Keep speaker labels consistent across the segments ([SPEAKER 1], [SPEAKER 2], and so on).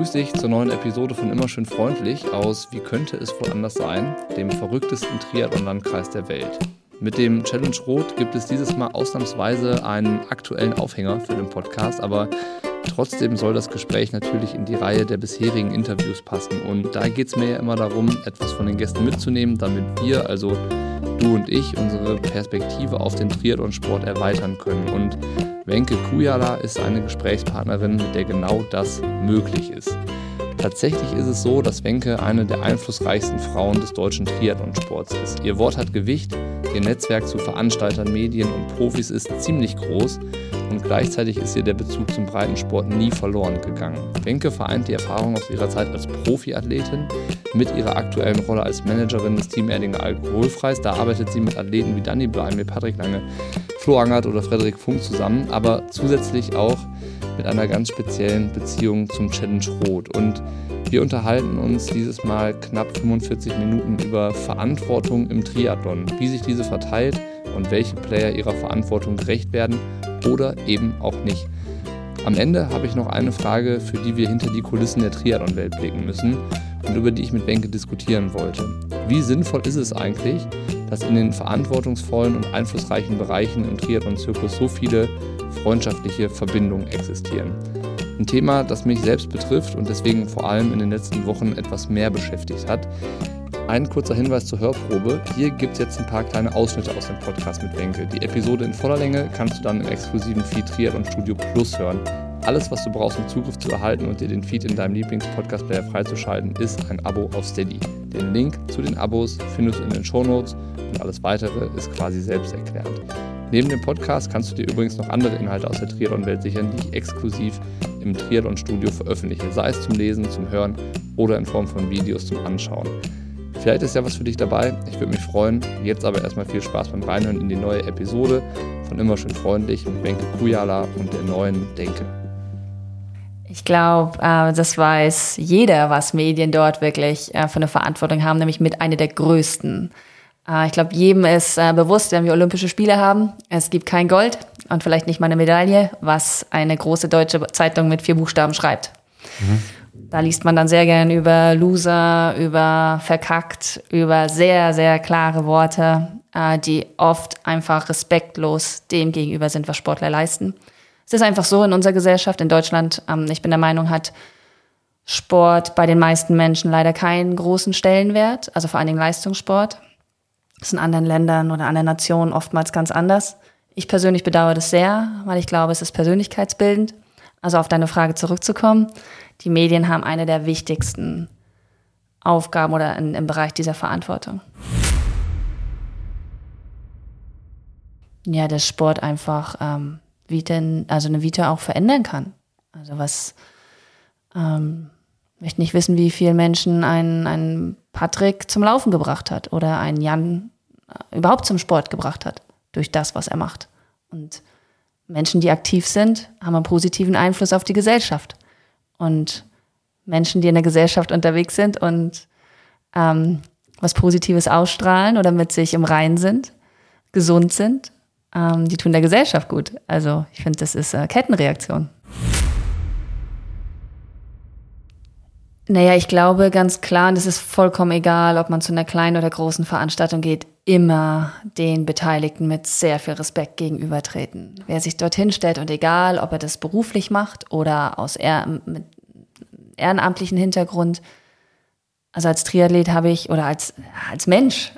[SPEAKER 1] begrüße dich zur neuen Episode von Immer schön freundlich aus Wie könnte es wohl anders sein, dem verrücktesten Triathlon-Landkreis der Welt. Mit dem Challenge Rot gibt es dieses Mal ausnahmsweise einen aktuellen Aufhänger für den Podcast, aber trotzdem soll das Gespräch natürlich in die Reihe der bisherigen Interviews passen. Und da geht es mir ja immer darum, etwas von den Gästen mitzunehmen, damit wir, also du und ich, unsere Perspektive auf den Triathlon-Sport erweitern können. Und Wenke Kujala ist eine Gesprächspartnerin, mit der genau das möglich ist. Tatsächlich ist es so, dass Wenke eine der einflussreichsten Frauen des deutschen Triathlonsports ist. Ihr Wort hat Gewicht, ihr Netzwerk zu Veranstaltern, Medien und Profis ist ziemlich groß und gleichzeitig ist ihr der Bezug zum Breitensport nie verloren gegangen. Wenke vereint die Erfahrung aus ihrer Zeit als Profiathletin mit ihrer aktuellen Rolle als Managerin des Team Erdinger Alkoholfreis. Da arbeitet sie mit Athleten wie Danny Bleim, Patrick Lange, Flo Angert oder Frederik Funk zusammen, aber zusätzlich auch mit einer ganz speziellen Beziehung zum Challenge Rot. Und wir unterhalten uns dieses Mal knapp 45 Minuten über Verantwortung im Triathlon, wie sich diese verteilt und welche Player ihrer Verantwortung gerecht werden oder eben auch nicht. Am Ende habe ich noch eine Frage, für die wir hinter die Kulissen der Triathlon-Welt blicken müssen und über die ich mit Wenke diskutieren wollte. Wie sinnvoll ist es eigentlich, dass in den verantwortungsvollen und einflussreichen Bereichen im Triathlon-Zirkus so viele freundschaftliche Verbindungen existieren? Ein Thema, das mich selbst betrifft und deswegen vor allem in den letzten Wochen etwas mehr beschäftigt hat. Ein kurzer Hinweis zur Hörprobe. Hier gibt es jetzt ein paar kleine Ausschnitte aus dem Podcast mit Wenke. Die Episode in voller Länge kannst du dann im exklusiven Feed Triathlon Studio Plus hören. Alles, was du brauchst, um Zugriff zu erhalten und dir den Feed in deinem Lieblings-Podcast-Player freizuschalten, ist ein Abo auf Steady. Den Link zu den Abos findest du in den Shownotes und alles weitere ist quasi selbsterklärend. Neben dem Podcast kannst du dir übrigens noch andere Inhalte aus der Triathlon-Welt sichern, die ich exklusiv im Triathlon-Studio veröffentliche, sei es zum Lesen, zum Hören oder in Form von Videos zum Anschauen. Vielleicht ist ja was für dich dabei. Ich würde mich freuen. Jetzt aber erstmal viel Spaß beim Reinhören in die neue Episode von Immer schön freundlich mit Benke Kujala und der neuen Denke.
[SPEAKER 2] Ich glaube, äh, das weiß jeder, was Medien dort wirklich äh, für eine Verantwortung haben, nämlich mit einer der größten. Äh, ich glaube, jedem ist bewusst, wenn wir Olympische Spiele haben, es gibt kein Gold und vielleicht nicht mal eine Medaille, was eine große deutsche Zeitung mit vier Buchstaben schreibt. Mhm. Da liest man dann sehr gern über Loser, über verkackt, über sehr, sehr klare Worte, die oft einfach respektlos dem gegenüber sind, was Sportler leisten. Es ist einfach so in unserer Gesellschaft, in Deutschland, ähm, ich bin der Meinung, hat Sport bei den meisten Menschen leider keinen großen Stellenwert, also vor allen Dingen Leistungssport. Das ist in anderen Ländern oder anderen Nationen oftmals ganz anders. Ich persönlich bedauere das sehr, weil ich glaube, es ist persönlichkeitsbildend. Also auf deine Frage zurückzukommen die Medien haben eine der wichtigsten Aufgaben oder in, im Bereich dieser Verantwortung. Ja, dass Sport einfach ähm, Vita, also eine Vita auch verändern kann. Also was ähm, möchte nicht wissen, wie viele Menschen einen, einen Patrick zum Laufen gebracht hat oder einen Jan äh, überhaupt zum Sport gebracht hat durch das, was er macht. Und Menschen, die aktiv sind, haben einen positiven Einfluss auf die Gesellschaft und Menschen, die in der Gesellschaft unterwegs sind und ähm, was Positives ausstrahlen oder mit sich im Reinen sind, gesund sind, ähm, die tun der Gesellschaft gut. Also ich finde, das ist äh, Kettenreaktion. Naja, ich glaube ganz klar, und es ist vollkommen egal, ob man zu einer kleinen oder großen Veranstaltung geht, immer den Beteiligten mit sehr viel Respekt gegenübertreten. Wer sich dorthin stellt und egal, ob er das beruflich macht oder aus eher ehrenamtlichen Hintergrund, also als Triathlet habe ich oder als, als Mensch,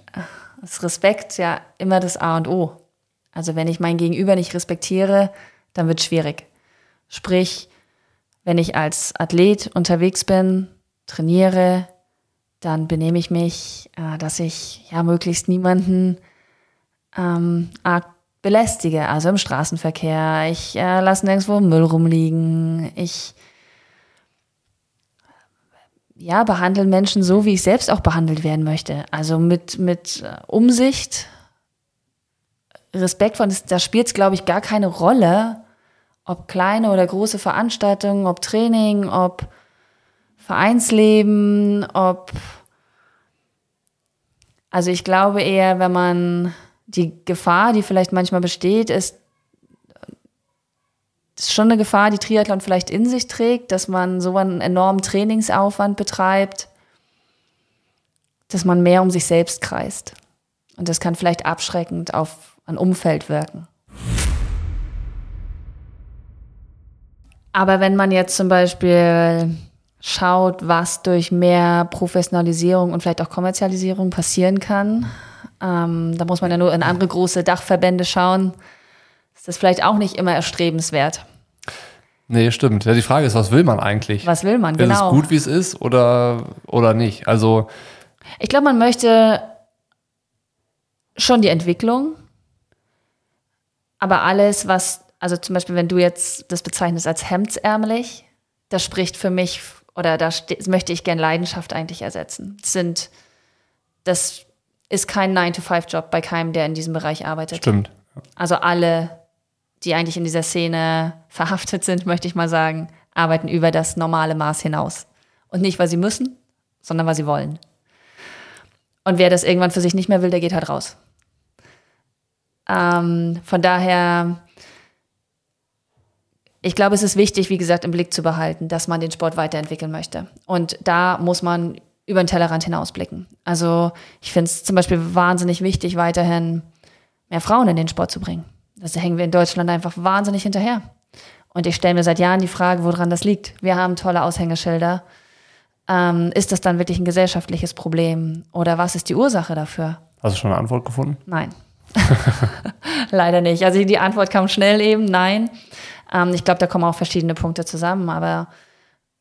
[SPEAKER 2] ist Respekt ja immer das A und O. Also wenn ich mein Gegenüber nicht respektiere, dann wird schwierig. Sprich, wenn ich als Athlet unterwegs bin, trainiere, dann benehme ich mich, äh, dass ich ja möglichst niemanden ähm, arg belästige, also im Straßenverkehr. Ich äh, lasse nirgendwo Müll rumliegen. Ich ja, behandeln Menschen so, wie ich selbst auch behandelt werden möchte. Also mit, mit äh, Umsicht, Respekt von, da spielt es, glaube ich, gar keine Rolle, ob kleine oder große Veranstaltungen, ob Training, ob Vereinsleben, ob also ich glaube eher, wenn man die Gefahr, die vielleicht manchmal besteht, ist, ist schon eine Gefahr, die Triathlon vielleicht in sich trägt, dass man so einen enormen Trainingsaufwand betreibt, dass man mehr um sich selbst kreist. Und das kann vielleicht abschreckend auf ein Umfeld wirken. Aber wenn man jetzt zum Beispiel schaut, was durch mehr Professionalisierung und vielleicht auch Kommerzialisierung passieren kann, ähm, da muss man ja nur in andere große Dachverbände schauen, ist das vielleicht auch nicht immer erstrebenswert.
[SPEAKER 1] Nee, stimmt. Ja, die Frage ist, was will man eigentlich?
[SPEAKER 2] Was will man,
[SPEAKER 1] will
[SPEAKER 2] genau.
[SPEAKER 1] Ist es gut, wie es ist oder, oder nicht? Also.
[SPEAKER 2] Ich glaube, man möchte schon die Entwicklung, aber alles, was, also zum Beispiel, wenn du jetzt das bezeichnest als hemdsärmelig, das spricht für mich oder da möchte ich gern Leidenschaft eigentlich ersetzen. Das sind, das ist kein 9-to-5-Job bei keinem, der in diesem Bereich arbeitet.
[SPEAKER 1] Stimmt.
[SPEAKER 2] Also alle, die eigentlich in dieser Szene verhaftet sind, möchte ich mal sagen, arbeiten über das normale Maß hinaus. Und nicht, weil sie müssen, sondern weil sie wollen. Und wer das irgendwann für sich nicht mehr will, der geht halt raus. Ähm, von daher, ich glaube, es ist wichtig, wie gesagt, im Blick zu behalten, dass man den Sport weiterentwickeln möchte. Und da muss man über den Tellerrand hinausblicken. Also ich finde es zum Beispiel wahnsinnig wichtig, weiterhin mehr Frauen in den Sport zu bringen. Da hängen wir in Deutschland einfach wahnsinnig hinterher. Und ich stelle mir seit Jahren die Frage, woran das liegt. Wir haben tolle Aushängeschilder. Ähm, ist das dann wirklich ein gesellschaftliches Problem? Oder was ist die Ursache dafür?
[SPEAKER 1] Hast du schon eine Antwort gefunden?
[SPEAKER 2] Nein. Leider nicht. Also die Antwort kam schnell eben, nein. Ähm, ich glaube, da kommen auch verschiedene Punkte zusammen, aber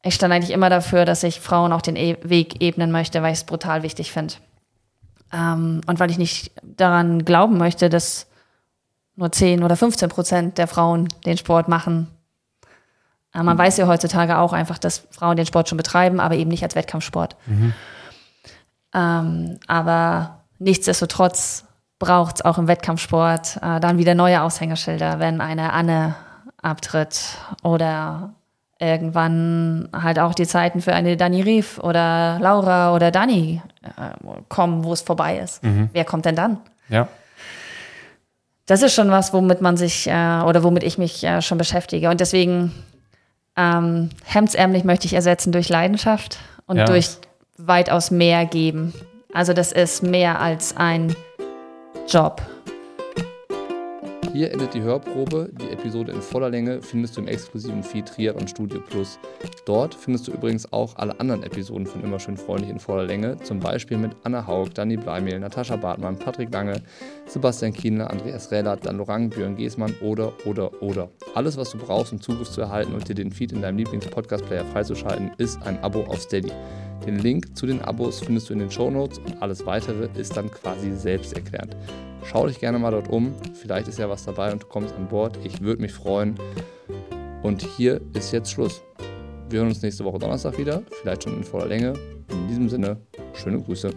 [SPEAKER 2] ich stand eigentlich immer dafür, dass ich Frauen auch den e Weg ebnen möchte, weil ich es brutal wichtig finde. Ähm, und weil ich nicht daran glauben möchte, dass nur 10 oder 15 Prozent der Frauen den Sport machen. Äh, man weiß ja heutzutage auch einfach, dass Frauen den Sport schon betreiben, aber eben nicht als Wettkampfsport. Mhm. Ähm, aber nichtsdestotrotz braucht es auch im Wettkampfsport äh, dann wieder neue Aushängerschilder, wenn eine Anne abtritt oder irgendwann halt auch die Zeiten für eine Dani Rief oder Laura oder Dani äh, kommen, wo es vorbei ist. Mhm. Wer kommt denn dann?
[SPEAKER 1] Ja.
[SPEAKER 2] Das ist schon was, womit man sich äh, oder womit ich mich äh, schon beschäftige. Und deswegen ähm, hemdsärmlich möchte ich ersetzen durch Leidenschaft und ja. durch weitaus mehr geben. Also das ist mehr als ein Job.
[SPEAKER 1] Hier endet die Hörprobe. Die Episode in voller Länge findest du im exklusiven Feed Triathlon Studio Plus. Dort findest du übrigens auch alle anderen Episoden von Immer schön freundlich in voller Länge. Zum Beispiel mit Anna Haug, Dani Bleimehl, Natascha Bartmann, Patrick Lange, Sebastian Kienle, Andreas Rählert, Dan Lorang, Björn Giesmann oder, oder, oder. Alles, was du brauchst, um Zugriff zu erhalten und dir den Feed in deinem Lieblings-Podcast-Player freizuschalten, ist ein Abo auf Steady. Den Link zu den Abos findest du in den Show Notes und alles weitere ist dann quasi selbsterklärend. Schau dich gerne mal dort um, vielleicht ist ja was dabei und du kommst an Bord. Ich würde mich freuen. Und hier ist jetzt Schluss. Wir hören uns nächste Woche Donnerstag wieder, vielleicht schon in voller Länge. In diesem Sinne, schöne Grüße.